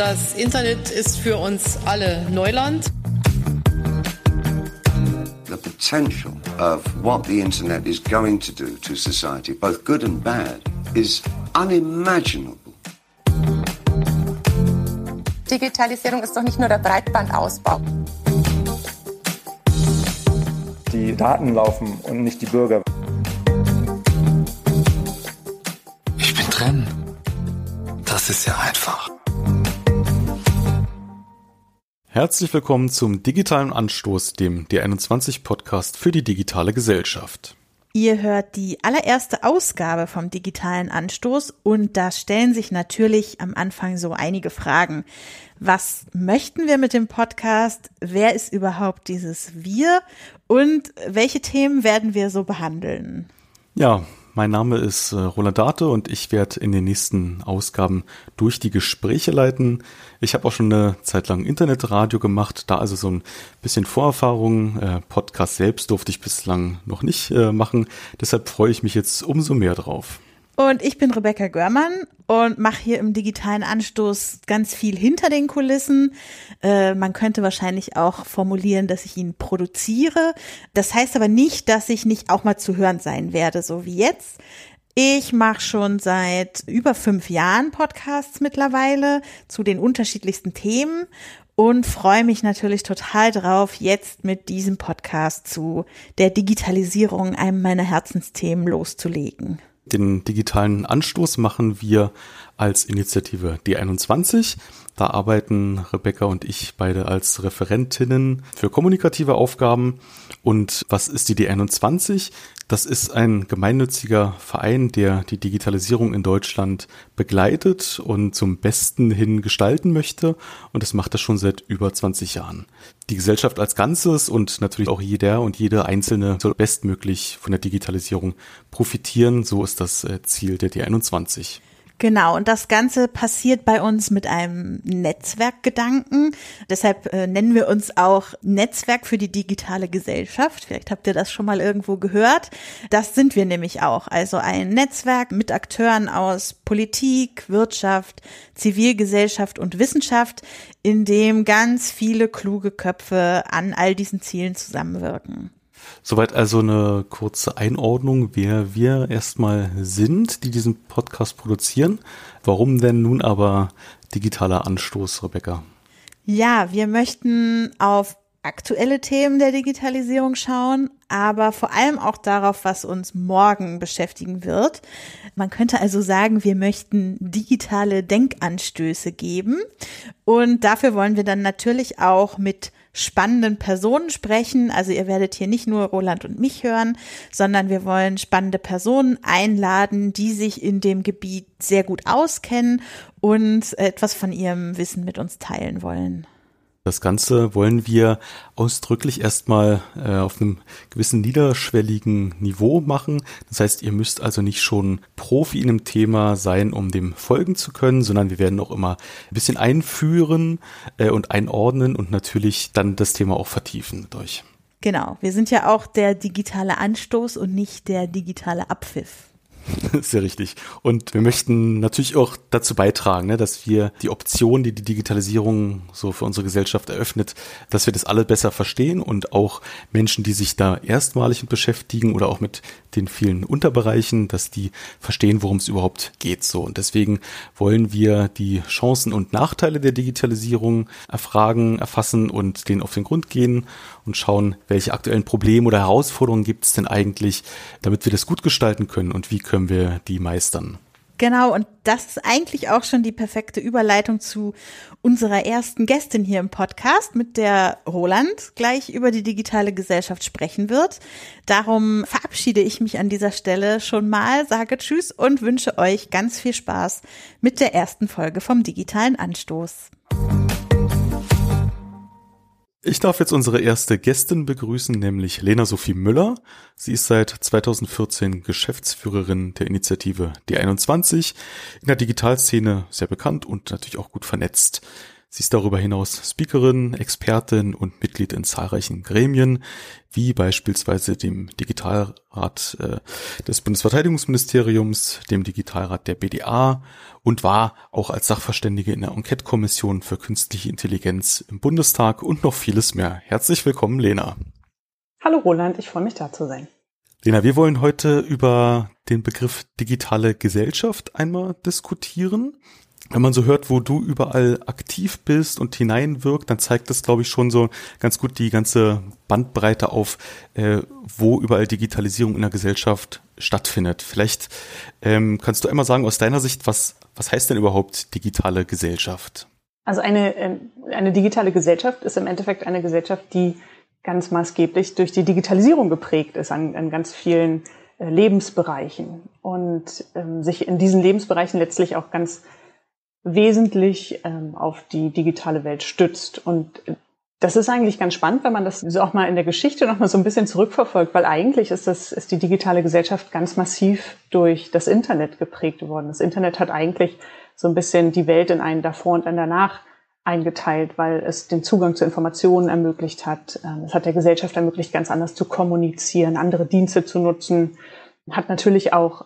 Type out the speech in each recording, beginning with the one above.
Das Internet ist für uns alle Neuland. The potential of what the internet is going to do to society, both good and bad, is unimaginable. Digitalisierung ist doch nicht nur der Breitbandausbau. Die Daten laufen und nicht die Bürger. Ich bin drin. Das ist ja einfach. Herzlich willkommen zum digitalen Anstoß, dem D21 Podcast für die digitale Gesellschaft. Ihr hört die allererste Ausgabe vom digitalen Anstoß und da stellen sich natürlich am Anfang so einige Fragen. Was möchten wir mit dem Podcast? Wer ist überhaupt dieses Wir? Und welche Themen werden wir so behandeln? Ja, mein Name ist äh, Roland Date und ich werde in den nächsten Ausgaben durch die Gespräche leiten. Ich habe auch schon eine Zeit lang Internetradio gemacht, da also so ein bisschen Vorerfahrung. Äh, Podcast selbst durfte ich bislang noch nicht äh, machen, deshalb freue ich mich jetzt umso mehr drauf. Und ich bin Rebecca Görmann und mache hier im digitalen Anstoß ganz viel hinter den Kulissen. Äh, man könnte wahrscheinlich auch formulieren, dass ich ihn produziere. Das heißt aber nicht, dass ich nicht auch mal zu hören sein werde, so wie jetzt. Ich mache schon seit über fünf Jahren Podcasts mittlerweile zu den unterschiedlichsten Themen und freue mich natürlich total drauf, jetzt mit diesem Podcast zu der Digitalisierung, einem meiner Herzensthemen, loszulegen. Den digitalen Anstoß machen wir als Initiative D21. Da arbeiten Rebecca und ich beide als Referentinnen für kommunikative Aufgaben. Und was ist die D21? Das ist ein gemeinnütziger Verein, der die Digitalisierung in Deutschland begleitet und zum Besten hin gestalten möchte. Und das macht er schon seit über 20 Jahren. Die Gesellschaft als Ganzes und natürlich auch jeder und jede Einzelne soll bestmöglich von der Digitalisierung profitieren. So ist das äh, Ziel der D21. Genau, und das Ganze passiert bei uns mit einem Netzwerkgedanken. Deshalb äh, nennen wir uns auch Netzwerk für die digitale Gesellschaft. Vielleicht habt ihr das schon mal irgendwo gehört. Das sind wir nämlich auch. Also ein Netzwerk mit Akteuren aus Politik, Wirtschaft, Zivilgesellschaft und Wissenschaft, in dem ganz viele kluge Köpfe an all diesen Zielen zusammenwirken. Soweit also eine kurze Einordnung, wer wir erstmal sind, die diesen Podcast produzieren. Warum denn nun aber digitaler Anstoß, Rebecca? Ja, wir möchten auf aktuelle Themen der Digitalisierung schauen, aber vor allem auch darauf, was uns morgen beschäftigen wird. Man könnte also sagen, wir möchten digitale Denkanstöße geben und dafür wollen wir dann natürlich auch mit spannenden Personen sprechen. Also ihr werdet hier nicht nur Roland und mich hören, sondern wir wollen spannende Personen einladen, die sich in dem Gebiet sehr gut auskennen und etwas von ihrem Wissen mit uns teilen wollen. Das Ganze wollen wir ausdrücklich erstmal äh, auf einem gewissen niederschwelligen Niveau machen. Das heißt, ihr müsst also nicht schon Profi in einem Thema sein, um dem folgen zu können, sondern wir werden auch immer ein bisschen einführen äh, und einordnen und natürlich dann das Thema auch vertiefen mit euch. Genau, wir sind ja auch der digitale Anstoß und nicht der digitale Abpfiff. Sehr richtig. Und wir möchten natürlich auch dazu beitragen, ne, dass wir die Optionen, die die Digitalisierung so für unsere Gesellschaft eröffnet, dass wir das alle besser verstehen und auch Menschen, die sich da erstmalig mit beschäftigen oder auch mit den vielen Unterbereichen, dass die verstehen, worum es überhaupt geht. So und deswegen wollen wir die Chancen und Nachteile der Digitalisierung erfragen, erfassen und denen auf den Grund gehen und schauen, welche aktuellen Probleme oder Herausforderungen gibt es denn eigentlich, damit wir das gut gestalten können und wie können wir die meistern. Genau, und das ist eigentlich auch schon die perfekte Überleitung zu unserer ersten Gästin hier im Podcast, mit der Roland gleich über die digitale Gesellschaft sprechen wird. Darum verabschiede ich mich an dieser Stelle schon mal, sage Tschüss und wünsche euch ganz viel Spaß mit der ersten Folge vom digitalen Anstoß. Ich darf jetzt unsere erste Gästin begrüßen, nämlich Lena Sophie Müller. Sie ist seit 2014 Geschäftsführerin der Initiative D21, in der Digitalszene sehr bekannt und natürlich auch gut vernetzt. Sie ist darüber hinaus Speakerin, Expertin und Mitglied in zahlreichen Gremien, wie beispielsweise dem Digitalrat äh, des Bundesverteidigungsministeriums, dem Digitalrat der BDA und war auch als Sachverständige in der Enquete-Kommission für künstliche Intelligenz im Bundestag und noch vieles mehr. Herzlich willkommen, Lena. Hallo Roland, ich freue mich da zu sein. Lena, wir wollen heute über den Begriff digitale Gesellschaft einmal diskutieren wenn man so hört, wo du überall aktiv bist und hineinwirkt, dann zeigt das, glaube ich, schon so ganz gut die ganze Bandbreite auf, äh, wo überall Digitalisierung in der Gesellschaft stattfindet. Vielleicht ähm, kannst du einmal sagen aus deiner Sicht, was, was heißt denn überhaupt digitale Gesellschaft? Also eine, ähm, eine digitale Gesellschaft ist im Endeffekt eine Gesellschaft, die ganz maßgeblich durch die Digitalisierung geprägt ist an, an ganz vielen äh, Lebensbereichen und ähm, sich in diesen Lebensbereichen letztlich auch ganz wesentlich ähm, auf die digitale Welt stützt. Und das ist eigentlich ganz spannend, wenn man das so auch mal in der Geschichte noch mal so ein bisschen zurückverfolgt, weil eigentlich ist das, ist die digitale Gesellschaft ganz massiv durch das Internet geprägt worden. Das Internet hat eigentlich so ein bisschen die Welt in einen davor und einen danach eingeteilt, weil es den Zugang zu Informationen ermöglicht hat. Ähm, es hat der Gesellschaft ermöglicht, ganz anders zu kommunizieren, andere Dienste zu nutzen, hat natürlich auch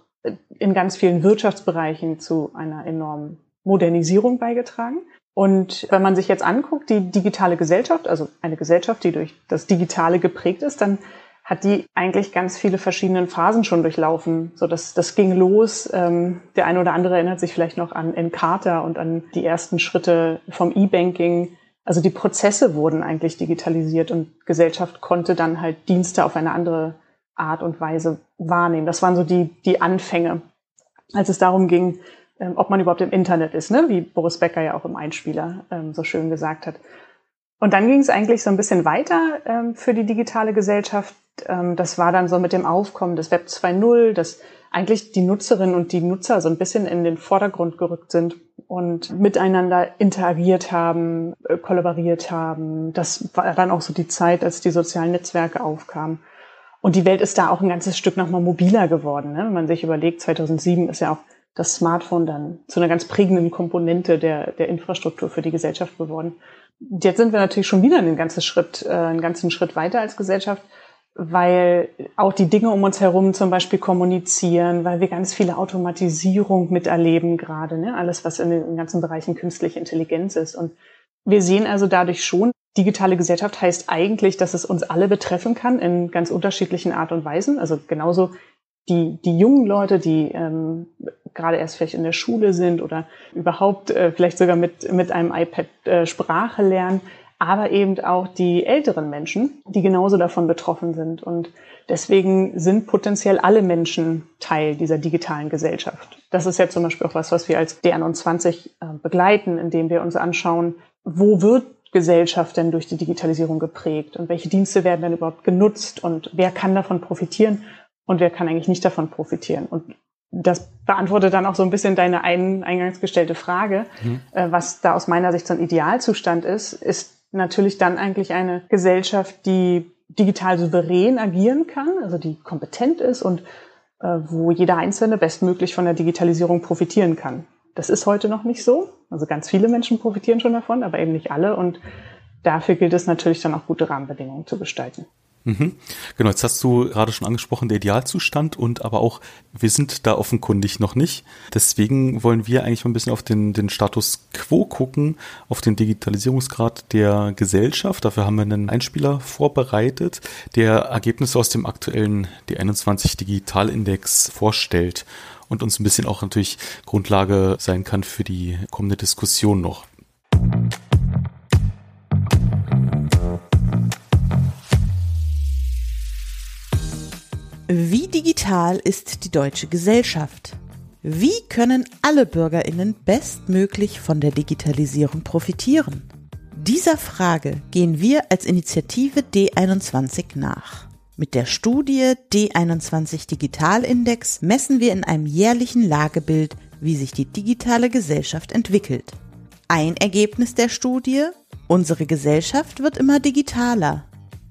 in ganz vielen Wirtschaftsbereichen zu einer enormen Modernisierung beigetragen. Und wenn man sich jetzt anguckt, die digitale Gesellschaft, also eine Gesellschaft, die durch das Digitale geprägt ist, dann hat die eigentlich ganz viele verschiedene Phasen schon durchlaufen. So, das, das ging los. Ähm, der eine oder andere erinnert sich vielleicht noch an Encarta und an die ersten Schritte vom E-Banking. Also die Prozesse wurden eigentlich digitalisiert und Gesellschaft konnte dann halt Dienste auf eine andere Art und Weise wahrnehmen. Das waren so die, die Anfänge, als es darum ging, ob man überhaupt im Internet ist, ne? wie Boris Becker ja auch im Einspieler ähm, so schön gesagt hat. Und dann ging es eigentlich so ein bisschen weiter ähm, für die digitale Gesellschaft. Ähm, das war dann so mit dem Aufkommen des Web 2.0, dass eigentlich die Nutzerinnen und die Nutzer so ein bisschen in den Vordergrund gerückt sind und miteinander interagiert haben, äh, kollaboriert haben. Das war dann auch so die Zeit, als die sozialen Netzwerke aufkamen. Und die Welt ist da auch ein ganzes Stück nochmal mobiler geworden. Ne? Wenn man sich überlegt, 2007 ist ja auch das Smartphone dann zu einer ganz prägenden Komponente der, der Infrastruktur für die Gesellschaft geworden. Jetzt sind wir natürlich schon wieder einen ganzen Schritt, äh, einen ganzen Schritt weiter als Gesellschaft, weil auch die Dinge um uns herum zum Beispiel kommunizieren, weil wir ganz viele Automatisierung miterleben gerade, ne? alles was in den ganzen Bereichen künstliche Intelligenz ist. Und wir sehen also dadurch schon, digitale Gesellschaft heißt eigentlich, dass es uns alle betreffen kann in ganz unterschiedlichen Art und Weisen. Also genauso die, die jungen Leute, die ähm, gerade erst vielleicht in der Schule sind oder überhaupt äh, vielleicht sogar mit, mit einem iPad äh, Sprache lernen, aber eben auch die älteren Menschen, die genauso davon betroffen sind. Und deswegen sind potenziell alle Menschen Teil dieser digitalen Gesellschaft. Das ist ja zum Beispiel auch was, was wir als D21 äh, begleiten, indem wir uns anschauen, wo wird Gesellschaft denn durch die Digitalisierung geprägt und welche Dienste werden denn überhaupt genutzt und wer kann davon profitieren und wer kann eigentlich nicht davon profitieren. Und das beantwortet dann auch so ein bisschen deine ein, eingangs gestellte Frage. Mhm. Äh, was da aus meiner Sicht so ein Idealzustand ist, ist natürlich dann eigentlich eine Gesellschaft, die digital souverän agieren kann, also die kompetent ist und äh, wo jeder Einzelne bestmöglich von der Digitalisierung profitieren kann. Das ist heute noch nicht so. Also ganz viele Menschen profitieren schon davon, aber eben nicht alle. Und dafür gilt es natürlich dann auch gute Rahmenbedingungen zu gestalten. Mhm. Genau, jetzt hast du gerade schon angesprochen, der Idealzustand und aber auch, wir sind da offenkundig noch nicht. Deswegen wollen wir eigentlich mal ein bisschen auf den, den Status quo gucken, auf den Digitalisierungsgrad der Gesellschaft. Dafür haben wir einen Einspieler vorbereitet, der Ergebnisse aus dem aktuellen D21 Digitalindex vorstellt und uns ein bisschen auch natürlich Grundlage sein kann für die kommende Diskussion noch. Wie digital ist die deutsche Gesellschaft? Wie können alle Bürgerinnen bestmöglich von der Digitalisierung profitieren? Dieser Frage gehen wir als Initiative D21 nach. Mit der Studie D21 Digitalindex messen wir in einem jährlichen Lagebild, wie sich die digitale Gesellschaft entwickelt. Ein Ergebnis der Studie, unsere Gesellschaft wird immer digitaler.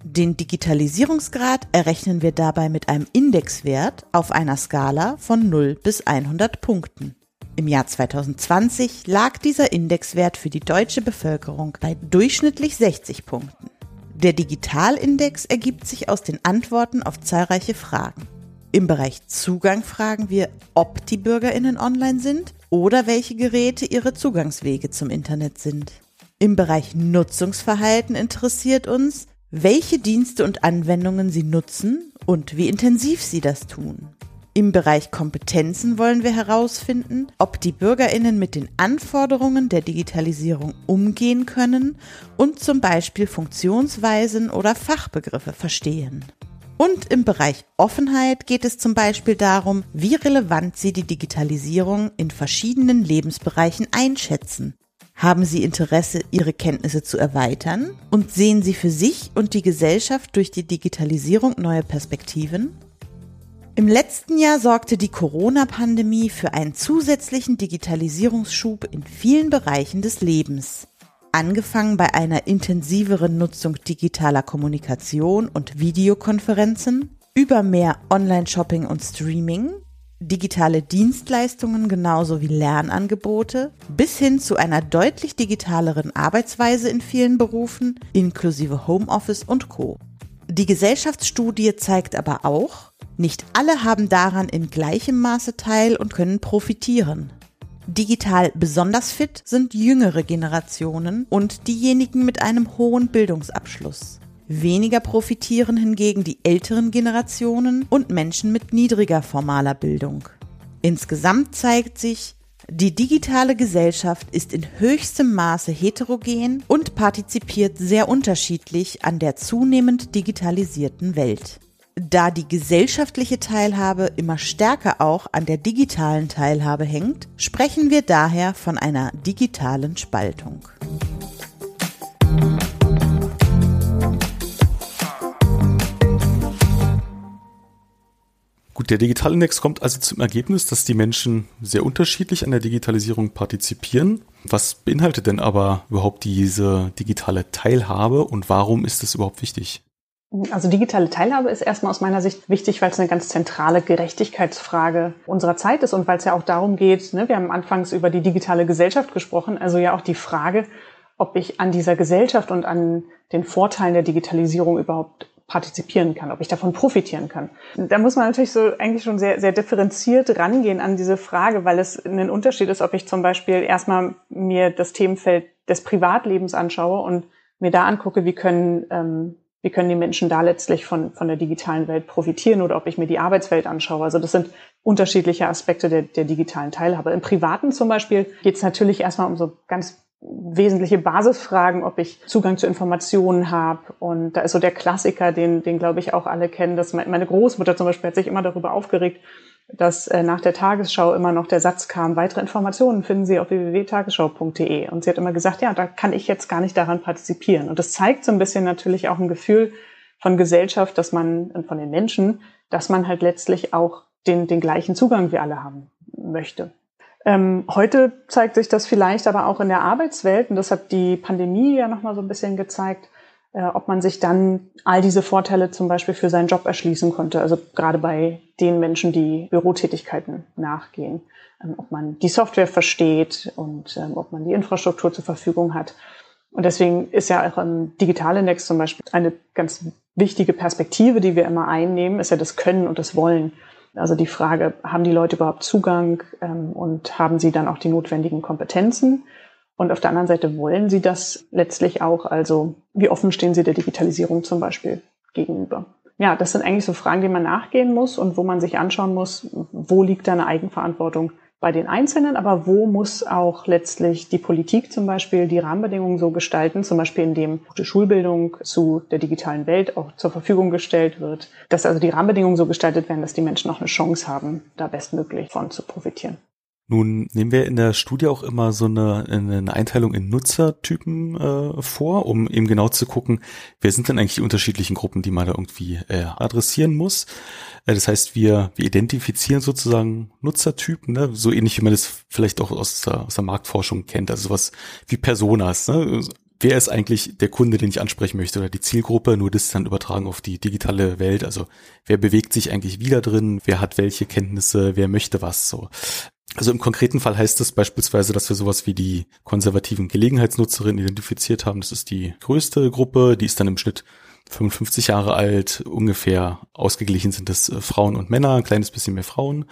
Den Digitalisierungsgrad errechnen wir dabei mit einem Indexwert auf einer Skala von 0 bis 100 Punkten. Im Jahr 2020 lag dieser Indexwert für die deutsche Bevölkerung bei durchschnittlich 60 Punkten. Der Digitalindex ergibt sich aus den Antworten auf zahlreiche Fragen. Im Bereich Zugang fragen wir, ob die Bürgerinnen online sind oder welche Geräte ihre Zugangswege zum Internet sind. Im Bereich Nutzungsverhalten interessiert uns, welche Dienste und Anwendungen sie nutzen und wie intensiv sie das tun. Im Bereich Kompetenzen wollen wir herausfinden, ob die Bürgerinnen mit den Anforderungen der Digitalisierung umgehen können und zum Beispiel Funktionsweisen oder Fachbegriffe verstehen. Und im Bereich Offenheit geht es zum Beispiel darum, wie relevant Sie die Digitalisierung in verschiedenen Lebensbereichen einschätzen. Haben Sie Interesse, Ihre Kenntnisse zu erweitern? Und sehen Sie für sich und die Gesellschaft durch die Digitalisierung neue Perspektiven? Im letzten Jahr sorgte die Corona-Pandemie für einen zusätzlichen Digitalisierungsschub in vielen Bereichen des Lebens. Angefangen bei einer intensiveren Nutzung digitaler Kommunikation und Videokonferenzen, über mehr Online-Shopping und Streaming, digitale Dienstleistungen genauso wie Lernangebote, bis hin zu einer deutlich digitaleren Arbeitsweise in vielen Berufen, inklusive Homeoffice und Co. Die Gesellschaftsstudie zeigt aber auch, nicht alle haben daran in gleichem Maße teil und können profitieren. Digital besonders fit sind jüngere Generationen und diejenigen mit einem hohen Bildungsabschluss. Weniger profitieren hingegen die älteren Generationen und Menschen mit niedriger formaler Bildung. Insgesamt zeigt sich, die digitale Gesellschaft ist in höchstem Maße heterogen und partizipiert sehr unterschiedlich an der zunehmend digitalisierten Welt. Da die gesellschaftliche Teilhabe immer stärker auch an der digitalen Teilhabe hängt, sprechen wir daher von einer digitalen Spaltung. Gut, der Digitalindex kommt also zum Ergebnis, dass die Menschen sehr unterschiedlich an der Digitalisierung partizipieren. Was beinhaltet denn aber überhaupt diese digitale Teilhabe und warum ist es überhaupt wichtig? Also digitale Teilhabe ist erstmal aus meiner Sicht wichtig, weil es eine ganz zentrale Gerechtigkeitsfrage unserer Zeit ist und weil es ja auch darum geht, ne, wir haben anfangs über die digitale Gesellschaft gesprochen, also ja auch die Frage, ob ich an dieser Gesellschaft und an den Vorteilen der Digitalisierung überhaupt partizipieren kann, ob ich davon profitieren kann. Da muss man natürlich so eigentlich schon sehr, sehr differenziert rangehen an diese Frage, weil es ein Unterschied ist, ob ich zum Beispiel erstmal mir das Themenfeld des Privatlebens anschaue und mir da angucke, wie können ähm, wie können die Menschen da letztlich von, von der digitalen Welt profitieren oder ob ich mir die Arbeitswelt anschaue. Also das sind unterschiedliche Aspekte der, der digitalen Teilhabe. Im Privaten zum Beispiel geht es natürlich erstmal um so ganz wesentliche Basisfragen, ob ich Zugang zu Informationen habe. Und da ist so der Klassiker, den, den glaube ich auch alle kennen, dass meine Großmutter zum Beispiel hat sich immer darüber aufgeregt, dass äh, nach der Tagesschau immer noch der Satz kam, weitere Informationen finden Sie auf www.tagesschau.de. Und sie hat immer gesagt, ja, da kann ich jetzt gar nicht daran partizipieren. Und das zeigt so ein bisschen natürlich auch ein Gefühl von Gesellschaft, dass man, und von den Menschen, dass man halt letztlich auch den, den gleichen Zugang wie alle haben möchte. Ähm, heute zeigt sich das vielleicht aber auch in der Arbeitswelt, und das hat die Pandemie ja nochmal so ein bisschen gezeigt, äh, ob man sich dann all diese Vorteile zum Beispiel für seinen Job erschließen konnte. Also gerade bei den Menschen, die Bürotätigkeiten nachgehen. Ähm, ob man die Software versteht und ähm, ob man die Infrastruktur zur Verfügung hat. Und deswegen ist ja auch im Digitalindex zum Beispiel eine ganz wichtige Perspektive, die wir immer einnehmen, ist ja das Können und das Wollen. Also die Frage, haben die Leute überhaupt Zugang ähm, und haben sie dann auch die notwendigen Kompetenzen? Und auf der anderen Seite wollen sie das letztlich auch. Also wie offen stehen sie der Digitalisierung zum Beispiel gegenüber? Ja, das sind eigentlich so Fragen, denen man nachgehen muss und wo man sich anschauen muss, wo liegt da eine Eigenverantwortung bei den Einzelnen, aber wo muss auch letztlich die Politik zum Beispiel die Rahmenbedingungen so gestalten, zum Beispiel indem gute Schulbildung zu der digitalen Welt auch zur Verfügung gestellt wird, dass also die Rahmenbedingungen so gestaltet werden, dass die Menschen auch eine Chance haben, da bestmöglich von zu profitieren. Nun nehmen wir in der Studie auch immer so eine, eine Einteilung in Nutzertypen äh, vor, um eben genau zu gucken, wer sind denn eigentlich die unterschiedlichen Gruppen, die man da irgendwie äh, adressieren muss. Äh, das heißt, wir, wir identifizieren sozusagen Nutzertypen, ne? so ähnlich wie man das vielleicht auch aus der, aus der Marktforschung kennt, also sowas wie Personas. Ne? wer ist eigentlich der Kunde, den ich ansprechen möchte oder die Zielgruppe, nur das dann übertragen auf die digitale Welt. Also wer bewegt sich eigentlich wieder drin, wer hat welche Kenntnisse, wer möchte was so. Also im konkreten Fall heißt es beispielsweise, dass wir sowas wie die konservativen Gelegenheitsnutzerinnen identifiziert haben. Das ist die größte Gruppe, die ist dann im Schnitt 55 Jahre alt, ungefähr ausgeglichen sind es äh, Frauen und Männer, ein kleines bisschen mehr Frauen.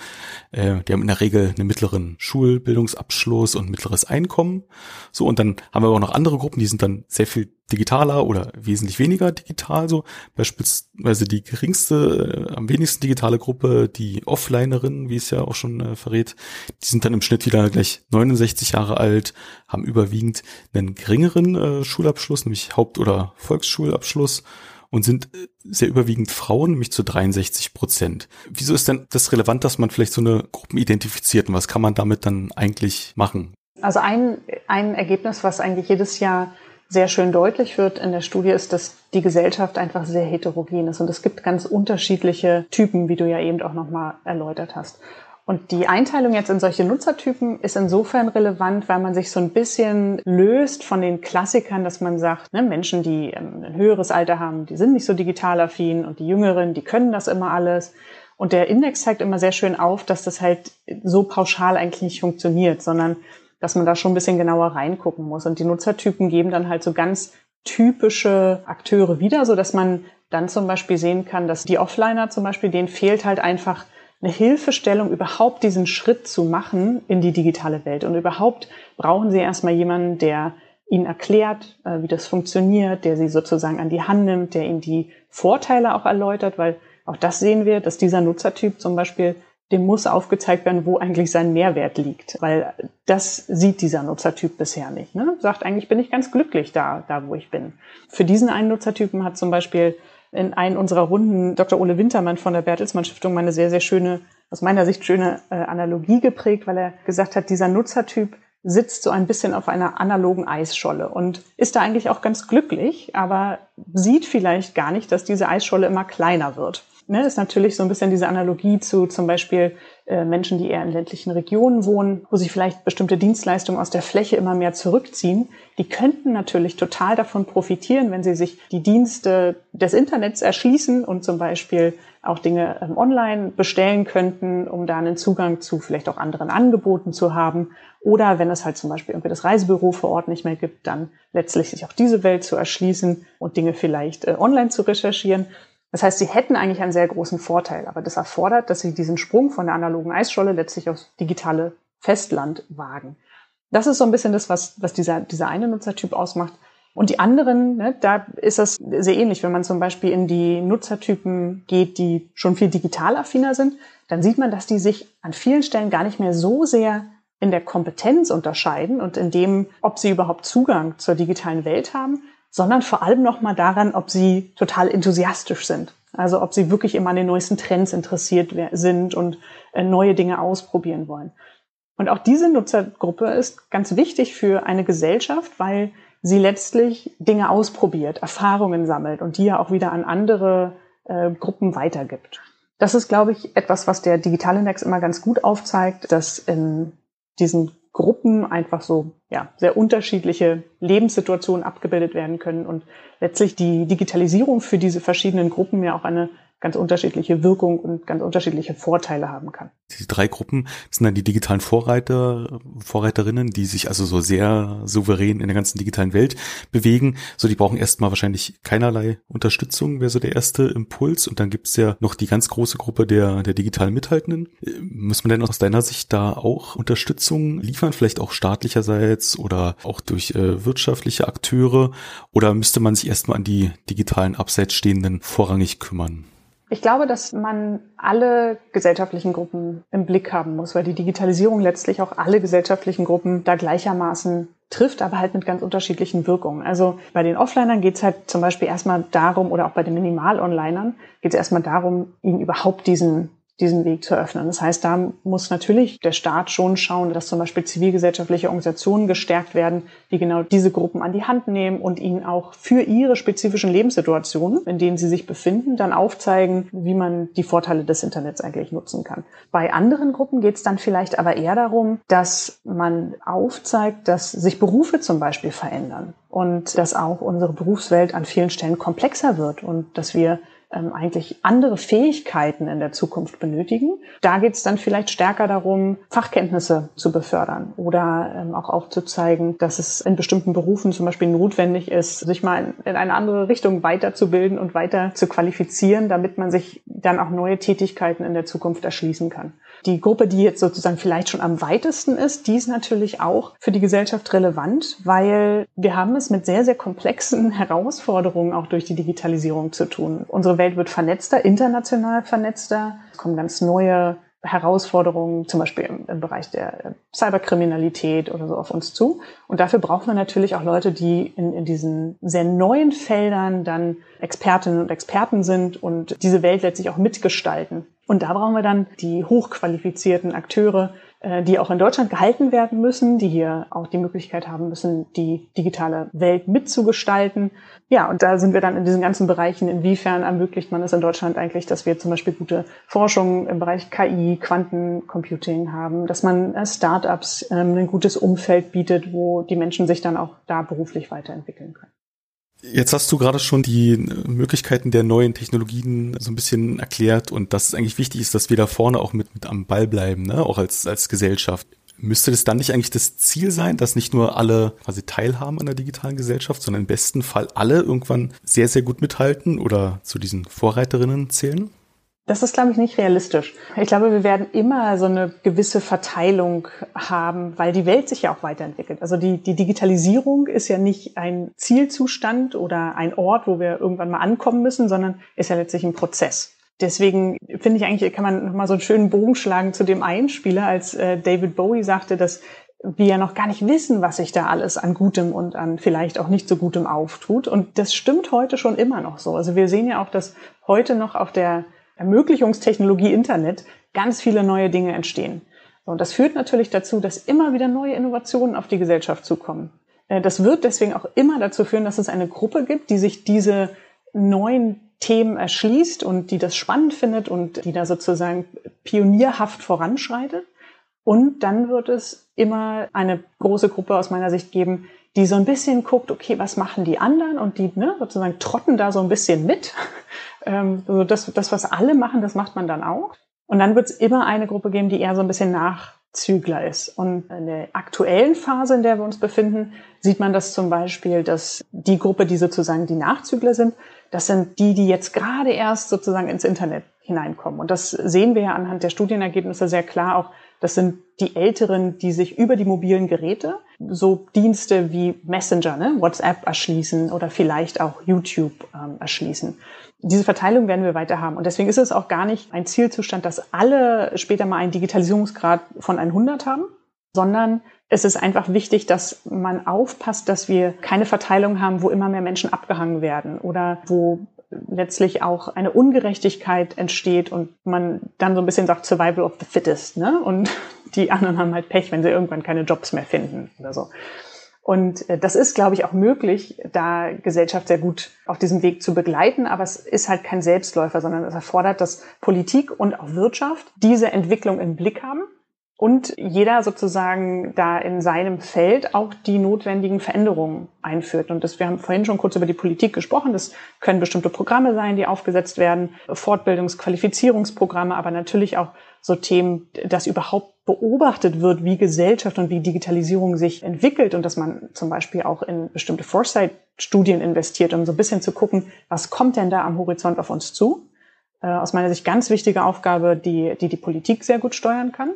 Äh, die haben in der Regel einen mittleren Schulbildungsabschluss und mittleres Einkommen. So, und dann haben wir auch noch andere Gruppen, die sind dann sehr viel digitaler oder wesentlich weniger digital. So beispielsweise die geringste, äh, am wenigsten digitale Gruppe, die Offlinerin, wie es ja auch schon äh, verrät, die sind dann im Schnitt wieder gleich 69 Jahre alt, haben überwiegend einen geringeren äh, Schulabschluss, nämlich Haupt- oder Volksschulabschluss und sind äh, sehr überwiegend Frauen, nämlich zu 63 Prozent. Wieso ist denn das relevant, dass man vielleicht so eine Gruppen identifiziert und was kann man damit dann eigentlich machen? Also ein, ein Ergebnis, was eigentlich jedes Jahr sehr schön deutlich wird in der Studie, ist, dass die Gesellschaft einfach sehr heterogen ist und es gibt ganz unterschiedliche Typen, wie du ja eben auch nochmal erläutert hast. Und die Einteilung jetzt in solche Nutzertypen ist insofern relevant, weil man sich so ein bisschen löst von den Klassikern, dass man sagt, ne, Menschen, die ähm, ein höheres Alter haben, die sind nicht so digital affin und die Jüngeren, die können das immer alles. Und der Index zeigt immer sehr schön auf, dass das halt so pauschal eigentlich nicht funktioniert, sondern dass man da schon ein bisschen genauer reingucken muss. Und die Nutzertypen geben dann halt so ganz typische Akteure wieder, so dass man dann zum Beispiel sehen kann, dass die Offliner zum Beispiel, denen fehlt halt einfach eine Hilfestellung, überhaupt diesen Schritt zu machen in die digitale Welt. Und überhaupt brauchen sie erstmal jemanden, der ihnen erklärt, äh, wie das funktioniert, der sie sozusagen an die Hand nimmt, der ihnen die Vorteile auch erläutert, weil auch das sehen wir, dass dieser Nutzertyp zum Beispiel dem muss aufgezeigt werden, wo eigentlich sein Mehrwert liegt, weil das sieht dieser Nutzertyp bisher nicht. Ne? Sagt eigentlich, bin ich ganz glücklich da, da wo ich bin. Für diesen einen Nutzertypen hat zum Beispiel in einen unserer Runden Dr. Ole Wintermann von der Bertelsmann Stiftung mal eine sehr, sehr schöne, aus meiner Sicht schöne äh, Analogie geprägt, weil er gesagt hat, dieser Nutzertyp sitzt so ein bisschen auf einer analogen Eisscholle und ist da eigentlich auch ganz glücklich, aber sieht vielleicht gar nicht, dass diese Eisscholle immer kleiner wird ne, ist natürlich so ein bisschen diese Analogie zu zum Beispiel äh, Menschen, die eher in ländlichen Regionen wohnen, wo sich vielleicht bestimmte Dienstleistungen aus der Fläche immer mehr zurückziehen. Die könnten natürlich total davon profitieren, wenn sie sich die Dienste des Internets erschließen und zum Beispiel auch Dinge ähm, online bestellen könnten, um da einen Zugang zu vielleicht auch anderen Angeboten zu haben. Oder wenn es halt zum Beispiel irgendwie das Reisebüro vor Ort nicht mehr gibt, dann letztlich sich auch diese Welt zu erschließen und Dinge vielleicht äh, online zu recherchieren. Das heißt, sie hätten eigentlich einen sehr großen Vorteil, aber das erfordert, dass sie diesen Sprung von der analogen Eisscholle letztlich aufs digitale Festland wagen. Das ist so ein bisschen das, was, was dieser, dieser eine Nutzertyp ausmacht. Und die anderen, ne, da ist das sehr ähnlich. Wenn man zum Beispiel in die Nutzertypen geht, die schon viel digital affiner sind, dann sieht man, dass die sich an vielen Stellen gar nicht mehr so sehr in der Kompetenz unterscheiden und in dem, ob sie überhaupt Zugang zur digitalen Welt haben, sondern vor allem nochmal daran, ob sie total enthusiastisch sind. Also ob sie wirklich immer an den neuesten Trends interessiert sind und äh, neue Dinge ausprobieren wollen. Und auch diese Nutzergruppe ist ganz wichtig für eine Gesellschaft, weil sie letztlich Dinge ausprobiert, Erfahrungen sammelt und die ja auch wieder an andere äh, Gruppen weitergibt. Das ist, glaube ich, etwas, was der Digitalindex immer ganz gut aufzeigt, dass in diesen Gruppen einfach so ja, sehr unterschiedliche Lebenssituationen abgebildet werden können und letztlich die Digitalisierung für diese verschiedenen Gruppen ja auch eine ganz unterschiedliche Wirkung und ganz unterschiedliche Vorteile haben kann. Die drei Gruppen sind dann die digitalen Vorreiter, Vorreiterinnen, die sich also so sehr souverän in der ganzen digitalen Welt bewegen. So, die brauchen erstmal wahrscheinlich keinerlei Unterstützung, wäre so der erste Impuls. Und dann gibt's ja noch die ganz große Gruppe der, der digitalen Mithaltenden. Muss man denn aus deiner Sicht da auch Unterstützung liefern, vielleicht auch staatlicherseits oder auch durch äh, wirtschaftliche Akteure? Oder müsste man sich erstmal an die digitalen Abseits stehenden vorrangig kümmern? Ich glaube, dass man alle gesellschaftlichen Gruppen im Blick haben muss, weil die Digitalisierung letztlich auch alle gesellschaftlichen Gruppen da gleichermaßen trifft, aber halt mit ganz unterschiedlichen Wirkungen. Also bei den Offlinern geht es halt zum Beispiel erstmal darum, oder auch bei den Minimal-Onlinern geht es erstmal darum, ihnen überhaupt diesen diesen Weg zu öffnen. Das heißt, da muss natürlich der Staat schon schauen, dass zum Beispiel zivilgesellschaftliche Organisationen gestärkt werden, die genau diese Gruppen an die Hand nehmen und ihnen auch für ihre spezifischen Lebenssituationen, in denen sie sich befinden, dann aufzeigen, wie man die Vorteile des Internets eigentlich nutzen kann. Bei anderen Gruppen geht es dann vielleicht aber eher darum, dass man aufzeigt, dass sich Berufe zum Beispiel verändern und dass auch unsere Berufswelt an vielen Stellen komplexer wird und dass wir ähm, eigentlich andere Fähigkeiten in der Zukunft benötigen. Da geht es dann vielleicht stärker darum, Fachkenntnisse zu befördern oder ähm, auch aufzuzeigen, dass es in bestimmten Berufen zum Beispiel notwendig ist, sich mal in, in eine andere Richtung weiterzubilden und weiter zu qualifizieren, damit man sich dann auch neue Tätigkeiten in der Zukunft erschließen kann. Die Gruppe, die jetzt sozusagen vielleicht schon am weitesten ist, die ist natürlich auch für die Gesellschaft relevant, weil wir haben es mit sehr, sehr komplexen Herausforderungen auch durch die Digitalisierung zu tun. Unsere Welt wird vernetzter, international vernetzter. Es kommen ganz neue Herausforderungen, zum Beispiel im, im, Bereich der Cyberkriminalität oder so auf uns zu. Und dafür brauchen wir natürlich auch Leute, die in, in diesen sehr neuen Feldern dann Expertinnen und Experten sind und diese Welt letztlich auch mitgestalten. Und da brauchen wir dann die hochqualifizierten Akteure, äh, die auch in Deutschland gehalten werden müssen, die hier auch die Möglichkeit haben müssen, die digitale Welt mitzugestalten. Ja, und da sind wir dann in diesen ganzen Bereichen, inwiefern ermöglicht man es in Deutschland eigentlich, dass wir zum Beispiel gute Forschung im Bereich KI, Quantencomputing haben, dass man äh, Startups ähm, ein gutes Umfeld bietet, wo die Menschen sich dann auch da beruflich weiterentwickeln können. Jetzt hast du gerade schon die Möglichkeiten der neuen Technologien so ein bisschen erklärt und dass es eigentlich wichtig ist, dass wir da vorne auch mit, mit am Ball bleiben, ne? auch als, als Gesellschaft. Müsste das dann nicht eigentlich das Ziel sein, dass nicht nur alle quasi teilhaben an der digitalen Gesellschaft, sondern im besten Fall alle irgendwann sehr, sehr gut mithalten oder zu diesen Vorreiterinnen zählen? Das ist, glaube ich, nicht realistisch. Ich glaube, wir werden immer so eine gewisse Verteilung haben, weil die Welt sich ja auch weiterentwickelt. Also die, die Digitalisierung ist ja nicht ein Zielzustand oder ein Ort, wo wir irgendwann mal ankommen müssen, sondern ist ja letztlich ein Prozess. Deswegen finde ich eigentlich, kann man nochmal so einen schönen Bogen schlagen zu dem Einspieler, als äh, David Bowie sagte, dass wir ja noch gar nicht wissen, was sich da alles an Gutem und an vielleicht auch nicht so Gutem auftut. Und das stimmt heute schon immer noch so. Also wir sehen ja auch, dass heute noch auf der Ermöglichungstechnologie Internet ganz viele neue Dinge entstehen. Und das führt natürlich dazu, dass immer wieder neue Innovationen auf die Gesellschaft zukommen. Äh, das wird deswegen auch immer dazu führen, dass es eine Gruppe gibt, die sich diese neuen Themen erschließt und die das spannend findet und die da sozusagen pionierhaft voranschreitet. Und dann wird es immer eine große Gruppe aus meiner Sicht geben, die so ein bisschen guckt, okay, was machen die anderen und die ne, sozusagen trotten da so ein bisschen mit also das, das, was alle machen, das macht man dann auch. Und dann wird es immer eine Gruppe geben, die eher so ein bisschen Nachzügler ist. Und in der aktuellen Phase, in der wir uns befinden, sieht man das zum Beispiel, dass die Gruppe, die sozusagen die Nachzügler sind, das sind die, die jetzt gerade erst sozusagen ins Internet hineinkommen. Und das sehen wir ja anhand der Studienergebnisse sehr klar auch. Das sind die Älteren, die sich über die mobilen Geräte so Dienste wie Messenger, ne, WhatsApp erschließen oder vielleicht auch YouTube ähm, erschließen diese Verteilung werden wir weiter haben. Und deswegen ist es auch gar nicht ein Zielzustand, dass alle später mal einen Digitalisierungsgrad von 100 haben, sondern es ist einfach wichtig, dass man aufpasst, dass wir keine Verteilung haben, wo immer mehr Menschen abgehangen werden oder wo letztlich auch eine Ungerechtigkeit entsteht und man dann so ein bisschen sagt Survival of the Fittest, ne? Und die anderen haben halt Pech, wenn sie irgendwann keine Jobs mehr finden oder so. Und äh, das ist, glaube ich, auch möglich, da Gesellschaft sehr gut auf diesem Weg zu begleiten. Aber es ist halt kein Selbstläufer, sondern es erfordert, dass Politik und auch Wirtschaft diese Entwicklung im Blick haben und jeder sozusagen da in seinem Feld auch die notwendigen Veränderungen einführt. Und das, wir haben vorhin schon kurz über die Politik gesprochen. Das können bestimmte Programme sein, die aufgesetzt werden, Fortbildungs-, Qualifizierungsprogramme, aber natürlich auch so Themen, dass überhaupt beobachtet wird, wie Gesellschaft und wie Digitalisierung sich entwickelt und dass man zum Beispiel auch in bestimmte Foresight-Studien investiert, um so ein bisschen zu gucken, was kommt denn da am Horizont auf uns zu. Äh, aus meiner Sicht ganz wichtige Aufgabe, die, die die Politik sehr gut steuern kann.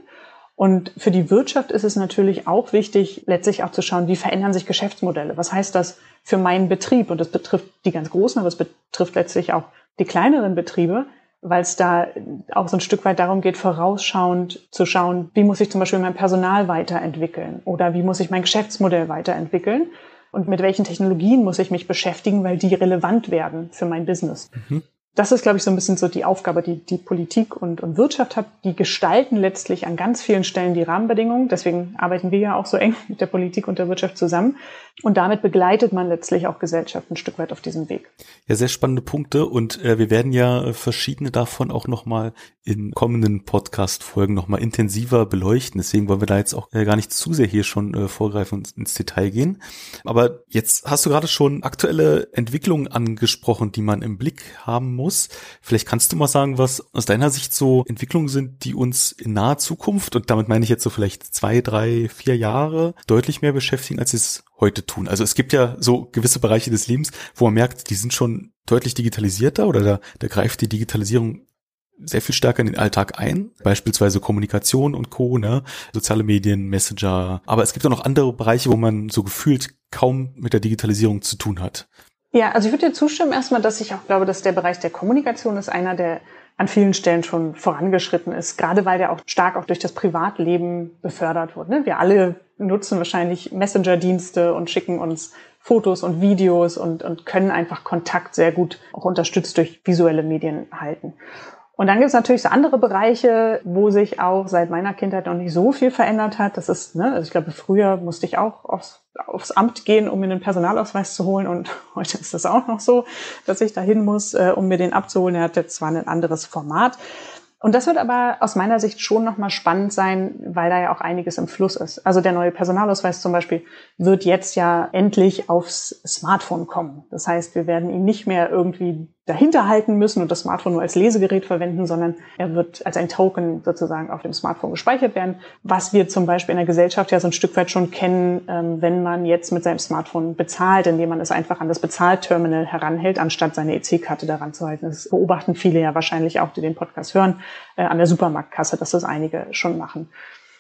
Und für die Wirtschaft ist es natürlich auch wichtig, letztlich auch zu schauen, wie verändern sich Geschäftsmodelle? Was heißt das für meinen Betrieb? Und das betrifft die ganz großen, aber es betrifft letztlich auch die kleineren Betriebe weil es da auch so ein Stück weit darum geht, vorausschauend zu schauen, wie muss ich zum Beispiel mein Personal weiterentwickeln oder wie muss ich mein Geschäftsmodell weiterentwickeln und mit welchen Technologien muss ich mich beschäftigen, weil die relevant werden für mein Business. Mhm das ist, glaube ich, so ein bisschen so die Aufgabe, die die Politik und, und Wirtschaft hat. Die gestalten letztlich an ganz vielen Stellen die Rahmenbedingungen. Deswegen arbeiten wir ja auch so eng mit der Politik und der Wirtschaft zusammen. Und damit begleitet man letztlich auch Gesellschaft ein Stück weit auf diesem Weg. Ja, sehr spannende Punkte. Und äh, wir werden ja verschiedene davon auch nochmal in kommenden Podcast-Folgen nochmal intensiver beleuchten. Deswegen wollen wir da jetzt auch äh, gar nicht zu sehr hier schon äh, vorgreifen und ins Detail gehen. Aber jetzt hast du gerade schon aktuelle Entwicklungen angesprochen, die man im Blick haben muss muss. Vielleicht kannst du mal sagen, was aus deiner Sicht so Entwicklungen sind, die uns in naher Zukunft, und damit meine ich jetzt so vielleicht zwei, drei, vier Jahre, deutlich mehr beschäftigen, als sie es heute tun. Also es gibt ja so gewisse Bereiche des Lebens, wo man merkt, die sind schon deutlich digitalisierter oder da, da greift die Digitalisierung sehr viel stärker in den Alltag ein, beispielsweise Kommunikation und Co., ne? soziale Medien, Messenger. Aber es gibt auch noch andere Bereiche, wo man so gefühlt kaum mit der Digitalisierung zu tun hat. Ja, also ich würde dir zustimmen erstmal, dass ich auch glaube, dass der Bereich der Kommunikation ist einer, der an vielen Stellen schon vorangeschritten ist, gerade weil der auch stark auch durch das Privatleben befördert wird. Ne? Wir alle nutzen wahrscheinlich Messenger-Dienste und schicken uns Fotos und Videos und, und können einfach Kontakt sehr gut auch unterstützt durch visuelle Medien halten. Und dann gibt es natürlich so andere Bereiche, wo sich auch seit meiner Kindheit noch nicht so viel verändert hat. Das ist, ne, also ich glaube, früher musste ich auch aufs, aufs Amt gehen, um mir einen Personalausweis zu holen. Und heute ist das auch noch so, dass ich dahin muss, äh, um mir den abzuholen. Er hat jetzt zwar ein anderes Format. Und das wird aber aus meiner Sicht schon nochmal spannend sein, weil da ja auch einiges im Fluss ist. Also der neue Personalausweis zum Beispiel wird jetzt ja endlich aufs Smartphone kommen. Das heißt, wir werden ihn nicht mehr irgendwie dahinter halten müssen und das Smartphone nur als Lesegerät verwenden, sondern er wird als ein Token sozusagen auf dem Smartphone gespeichert werden, was wir zum Beispiel in der Gesellschaft ja so ein Stück weit schon kennen, ähm, wenn man jetzt mit seinem Smartphone bezahlt, indem man es einfach an das Bezahlterminal heranhält, anstatt seine EC-Karte daran zu halten. Das beobachten viele ja wahrscheinlich auch, die den Podcast hören, äh, an der Supermarktkasse, dass das einige schon machen.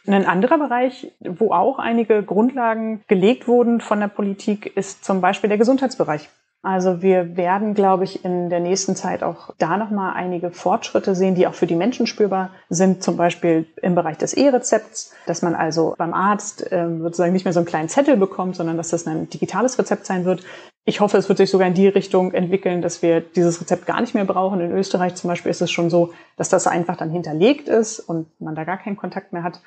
Ein anderer Bereich, wo auch einige Grundlagen gelegt wurden von der Politik, ist zum Beispiel der Gesundheitsbereich. Also wir werden, glaube ich, in der nächsten Zeit auch da nochmal einige Fortschritte sehen, die auch für die Menschen spürbar sind, zum Beispiel im Bereich des E-Rezepts, dass man also beim Arzt ähm, sozusagen nicht mehr so einen kleinen Zettel bekommt, sondern dass das ein digitales Rezept sein wird. Ich hoffe, es wird sich sogar in die Richtung entwickeln, dass wir dieses Rezept gar nicht mehr brauchen. In Österreich zum Beispiel ist es schon so, dass das einfach dann hinterlegt ist und man da gar keinen Kontakt mehr hat.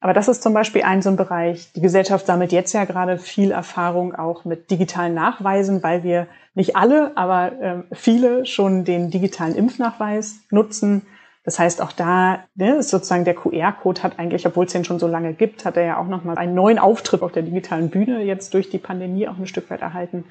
Aber das ist zum Beispiel ein so ein Bereich. Die Gesellschaft sammelt jetzt ja gerade viel Erfahrung auch mit digitalen Nachweisen, weil wir nicht alle, aber äh, viele schon den digitalen Impfnachweis nutzen. Das heißt, auch da ne, ist sozusagen der QR-Code hat eigentlich, obwohl es den schon so lange gibt, hat er ja auch nochmal einen neuen Auftritt auf der digitalen Bühne jetzt durch die Pandemie auch ein Stück weit erhalten.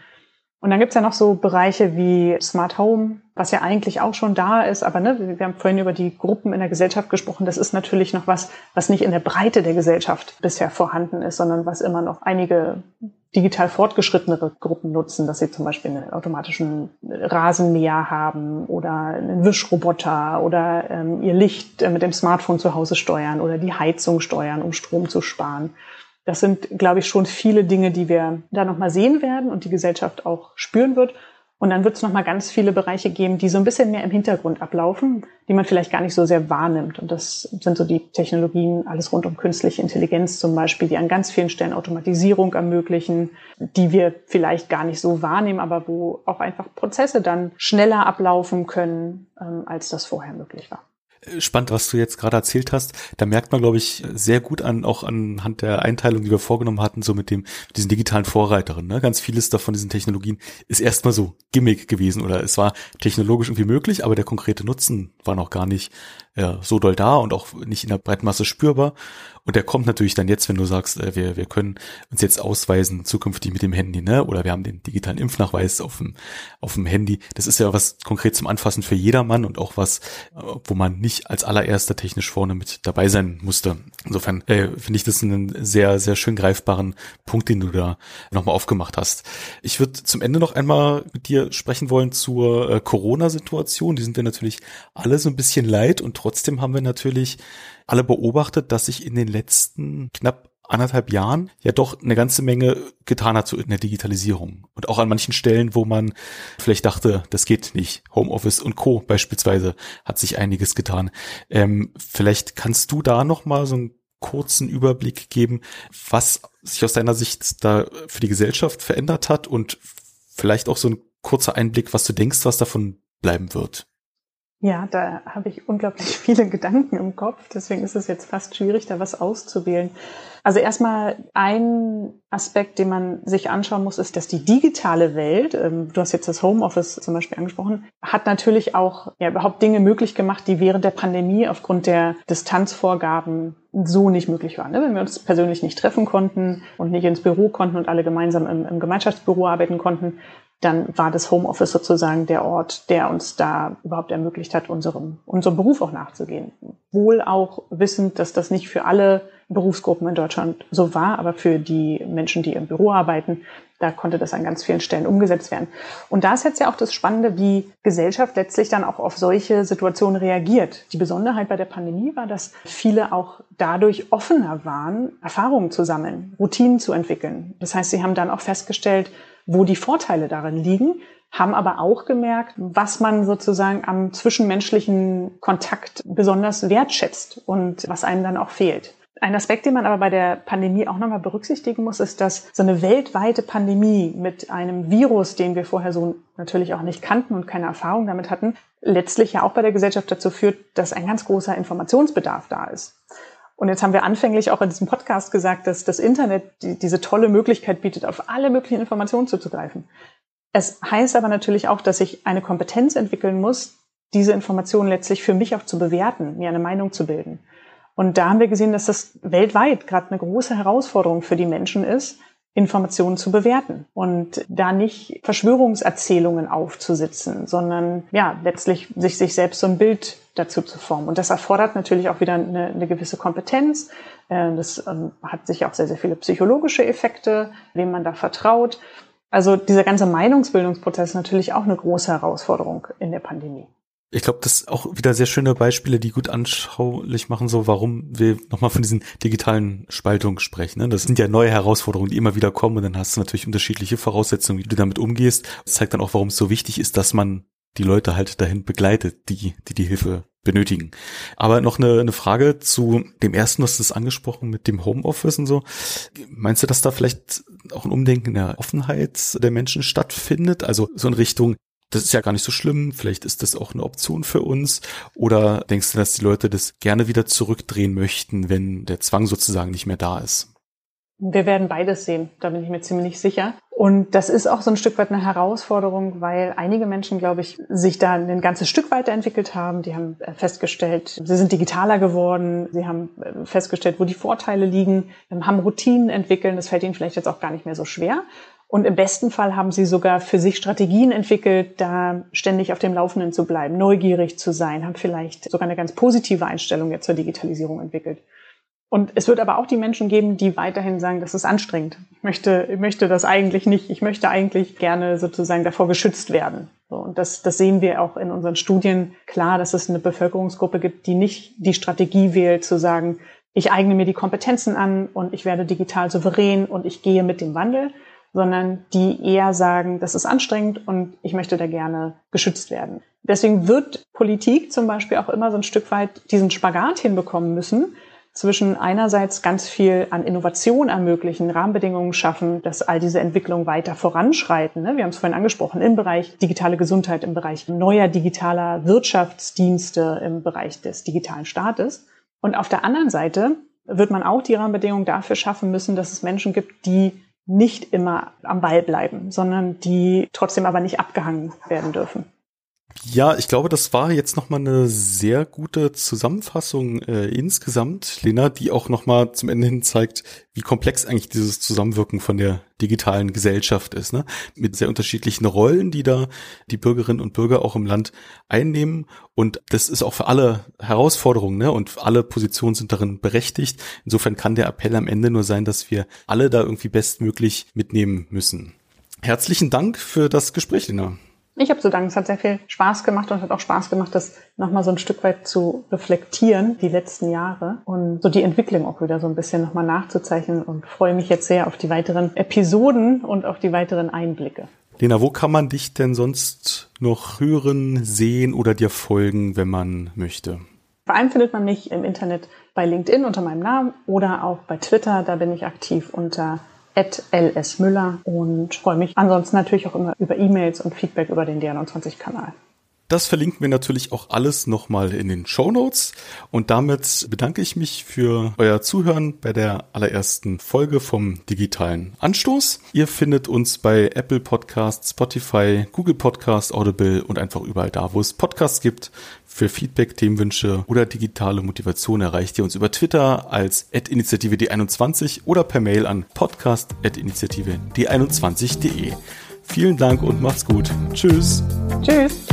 Und dann gibt's ja noch so Bereiche wie Smart Home, was ja eigentlich auch schon da ist, aber ne, wir haben vorhin über die Gruppen in der Gesellschaft gesprochen. Das ist natürlich noch was, was nicht in der Breite der Gesellschaft bisher vorhanden ist, sondern was immer noch einige digital fortgeschrittenere Gruppen nutzen, dass sie zum Beispiel einen automatischen Rasenmäher haben oder einen Wischroboter oder ähm, ihr Licht äh, mit dem Smartphone zu Hause steuern oder die Heizung steuern, um Strom zu sparen. Das sind, glaube ich, schon viele Dinge, die wir da nochmal sehen werden und die Gesellschaft auch spüren wird. Und dann wird es nochmal ganz viele Bereiche geben, die so ein bisschen mehr im Hintergrund ablaufen, die man vielleicht gar nicht so sehr wahrnimmt. Und das sind so die Technologien, alles rund um künstliche Intelligenz zum Beispiel, die an ganz vielen Stellen Automatisierung ermöglichen, die wir vielleicht gar nicht so wahrnehmen, aber wo auch einfach Prozesse dann schneller ablaufen können, ähm, als das vorher möglich war spannend, was du jetzt gerade erzählt hast. Da merkt man, glaube ich, sehr gut an, auch anhand der Einteilung, die wir vorgenommen hatten, so mit dem, mit diesen digitalen Vorreiterinnen. Ne? Ganz vieles davon, diesen Technologien, ist erstmal so Gimmick gewesen oder es war technologisch irgendwie möglich, aber der konkrete Nutzen war noch gar nicht ja, so doll da und auch nicht in der Breitmasse spürbar. Und der kommt natürlich dann jetzt, wenn du sagst, äh, wir, wir können uns jetzt ausweisen zukünftig mit dem Handy, ne? Oder wir haben den digitalen Impfnachweis auf dem, auf dem Handy. Das ist ja was konkret zum Anfassen für jedermann und auch was, äh, wo man nicht als allererster technisch vorne mit dabei sein musste. Insofern äh, finde ich das einen sehr, sehr schön greifbaren Punkt, den du da nochmal aufgemacht hast. Ich würde zum Ende noch einmal mit dir sprechen wollen zur äh, Corona-Situation. Die sind wir natürlich alle so ein bisschen leid und trotzdem haben wir natürlich alle beobachtet, dass sich in den letzten knapp anderthalb Jahren ja doch eine ganze Menge getan hat so in der Digitalisierung. Und auch an manchen Stellen, wo man vielleicht dachte, das geht nicht. Homeoffice und Co. beispielsweise hat sich einiges getan. Ähm, vielleicht kannst du da noch mal so einen kurzen Überblick geben, was sich aus deiner Sicht da für die Gesellschaft verändert hat und vielleicht auch so ein kurzer Einblick, was du denkst, was davon bleiben wird. Ja, da habe ich unglaublich viele Gedanken im Kopf. Deswegen ist es jetzt fast schwierig, da was auszuwählen. Also erstmal ein Aspekt, den man sich anschauen muss, ist, dass die digitale Welt, ähm, du hast jetzt das Homeoffice zum Beispiel angesprochen, hat natürlich auch ja, überhaupt Dinge möglich gemacht, die während der Pandemie aufgrund der Distanzvorgaben so nicht möglich waren. Ne? Wenn wir uns persönlich nicht treffen konnten und nicht ins Büro konnten und alle gemeinsam im, im Gemeinschaftsbüro arbeiten konnten, dann war das Homeoffice sozusagen der Ort, der uns da überhaupt ermöglicht hat, unserem, unserem Beruf auch nachzugehen. Wohl auch wissend, dass das nicht für alle Berufsgruppen in Deutschland so war, aber für die Menschen, die im Büro arbeiten, da konnte das an ganz vielen Stellen umgesetzt werden. Und da ist jetzt ja auch das Spannende, wie Gesellschaft letztlich dann auch auf solche Situationen reagiert. Die Besonderheit bei der Pandemie war, dass viele auch dadurch offener waren, Erfahrungen zu sammeln, Routinen zu entwickeln. Das heißt, sie haben dann auch festgestellt, wo die Vorteile darin liegen, haben aber auch gemerkt, was man sozusagen am zwischenmenschlichen Kontakt besonders wertschätzt und was einem dann auch fehlt. Ein Aspekt, den man aber bei der Pandemie auch nochmal berücksichtigen muss, ist, dass so eine weltweite Pandemie mit einem Virus, den wir vorher so natürlich auch nicht kannten und keine Erfahrung damit hatten, letztlich ja auch bei der Gesellschaft dazu führt, dass ein ganz großer Informationsbedarf da ist. Und jetzt haben wir anfänglich auch in diesem Podcast gesagt, dass das Internet die, diese tolle Möglichkeit bietet, auf alle möglichen Informationen zuzugreifen. Es heißt aber natürlich auch, dass ich eine Kompetenz entwickeln muss, diese Informationen letztlich für mich auch zu bewerten, mir eine Meinung zu bilden. Und da haben wir gesehen, dass das weltweit gerade eine große Herausforderung für die Menschen ist, Informationen zu bewerten und da nicht Verschwörungserzählungen aufzusitzen, sondern ja, letztlich sich, sich selbst so ein Bild dazu zu formen. Und das erfordert natürlich auch wieder eine, eine gewisse Kompetenz. Äh, das ähm, hat sich auch sehr, sehr viele psychologische Effekte, wem man da vertraut. Also dieser ganze Meinungsbildungsprozess ist natürlich auch eine große Herausforderung in der Pandemie. Ich glaube, das ist auch wieder sehr schöne Beispiele, die gut anschaulich machen, so warum wir nochmal von diesen digitalen Spaltungen sprechen. Ne? Das sind ja neue Herausforderungen, die immer wieder kommen und dann hast du natürlich unterschiedliche Voraussetzungen, wie du damit umgehst. Das zeigt dann auch, warum es so wichtig ist, dass man die Leute halt dahin begleitet, die die, die Hilfe benötigen. Aber noch eine, eine Frage zu dem ersten, was du das angesprochen mit dem Homeoffice und so. Meinst du, dass da vielleicht auch ein Umdenken der Offenheit der Menschen stattfindet? Also so in Richtung, das ist ja gar nicht so schlimm, vielleicht ist das auch eine Option für uns. Oder denkst du, dass die Leute das gerne wieder zurückdrehen möchten, wenn der Zwang sozusagen nicht mehr da ist? Wir werden beides sehen, da bin ich mir ziemlich sicher. Und das ist auch so ein Stück weit eine Herausforderung, weil einige Menschen, glaube ich, sich da ein ganzes Stück weiterentwickelt haben. Die haben äh, festgestellt, sie sind digitaler geworden, sie haben äh, festgestellt, wo die Vorteile liegen, haben Routinen entwickelt. Das fällt ihnen vielleicht jetzt auch gar nicht mehr so schwer. Und im besten Fall haben sie sogar für sich Strategien entwickelt, da ständig auf dem Laufenden zu bleiben, neugierig zu sein, haben vielleicht sogar eine ganz positive Einstellung jetzt zur Digitalisierung entwickelt. Und es wird aber auch die Menschen geben, die weiterhin sagen, das ist anstrengend. Ich möchte, ich möchte das eigentlich nicht. Ich möchte eigentlich gerne sozusagen davor geschützt werden. So, und das, das sehen wir auch in unseren Studien klar, dass es eine Bevölkerungsgruppe gibt, die nicht die Strategie wählt, zu sagen, ich eigne mir die Kompetenzen an und ich werde digital souverän und ich gehe mit dem Wandel, sondern die eher sagen, das ist anstrengend und ich möchte da gerne geschützt werden. Deswegen wird Politik zum Beispiel auch immer so ein Stück weit diesen Spagat hinbekommen müssen, zwischen einerseits ganz viel an Innovation ermöglichen, Rahmenbedingungen schaffen, dass all diese Entwicklungen weiter voranschreiten. Ne? Wir haben es vorhin angesprochen, im Bereich digitale Gesundheit, im Bereich neuer digitaler Wirtschaftsdienste, im Bereich des digitalen Staates. Und auf der anderen Seite wird man auch die Rahmenbedingungen dafür schaffen müssen, dass es Menschen gibt, die nicht immer am Ball bleiben, sondern die trotzdem aber nicht abgehangen werden dürfen. Ja, ich glaube, das war jetzt nochmal eine sehr gute Zusammenfassung äh, insgesamt, Lena, die auch nochmal zum Ende hin zeigt, wie komplex eigentlich dieses Zusammenwirken von der digitalen Gesellschaft ist, ne? Mit sehr unterschiedlichen Rollen, die da die Bürgerinnen und Bürger auch im Land einnehmen. Und das ist auch für alle Herausforderungen, ne? Und alle Positionen sind darin berechtigt. Insofern kann der Appell am Ende nur sein, dass wir alle da irgendwie bestmöglich mitnehmen müssen. Herzlichen Dank für das Gespräch, Lena. Ich habe zu danken. Es hat sehr viel Spaß gemacht und hat auch Spaß gemacht, das nochmal so ein Stück weit zu reflektieren, die letzten Jahre und so die Entwicklung auch wieder so ein bisschen nochmal nachzuzeichnen und freue mich jetzt sehr auf die weiteren Episoden und auf die weiteren Einblicke. Lena, wo kann man dich denn sonst noch hören, sehen oder dir folgen, wenn man möchte? Vor allem findet man mich im Internet bei LinkedIn unter meinem Namen oder auch bei Twitter. Da bin ich aktiv unter lsmüller und freue mich ansonsten natürlich auch immer über E-Mails und Feedback über den DR29-Kanal. Das verlinken wir natürlich auch alles nochmal in den Show Notes. Und damit bedanke ich mich für euer Zuhören bei der allerersten Folge vom digitalen Anstoß. Ihr findet uns bei Apple Podcasts, Spotify, Google Podcasts, Audible und einfach überall da, wo es Podcasts gibt. Für Feedback, Themenwünsche oder digitale Motivation erreicht ihr uns über Twitter als initiative D21 oder per Mail an podcast.initiative D21.de. Vielen Dank und macht's gut. Tschüss. Tschüss.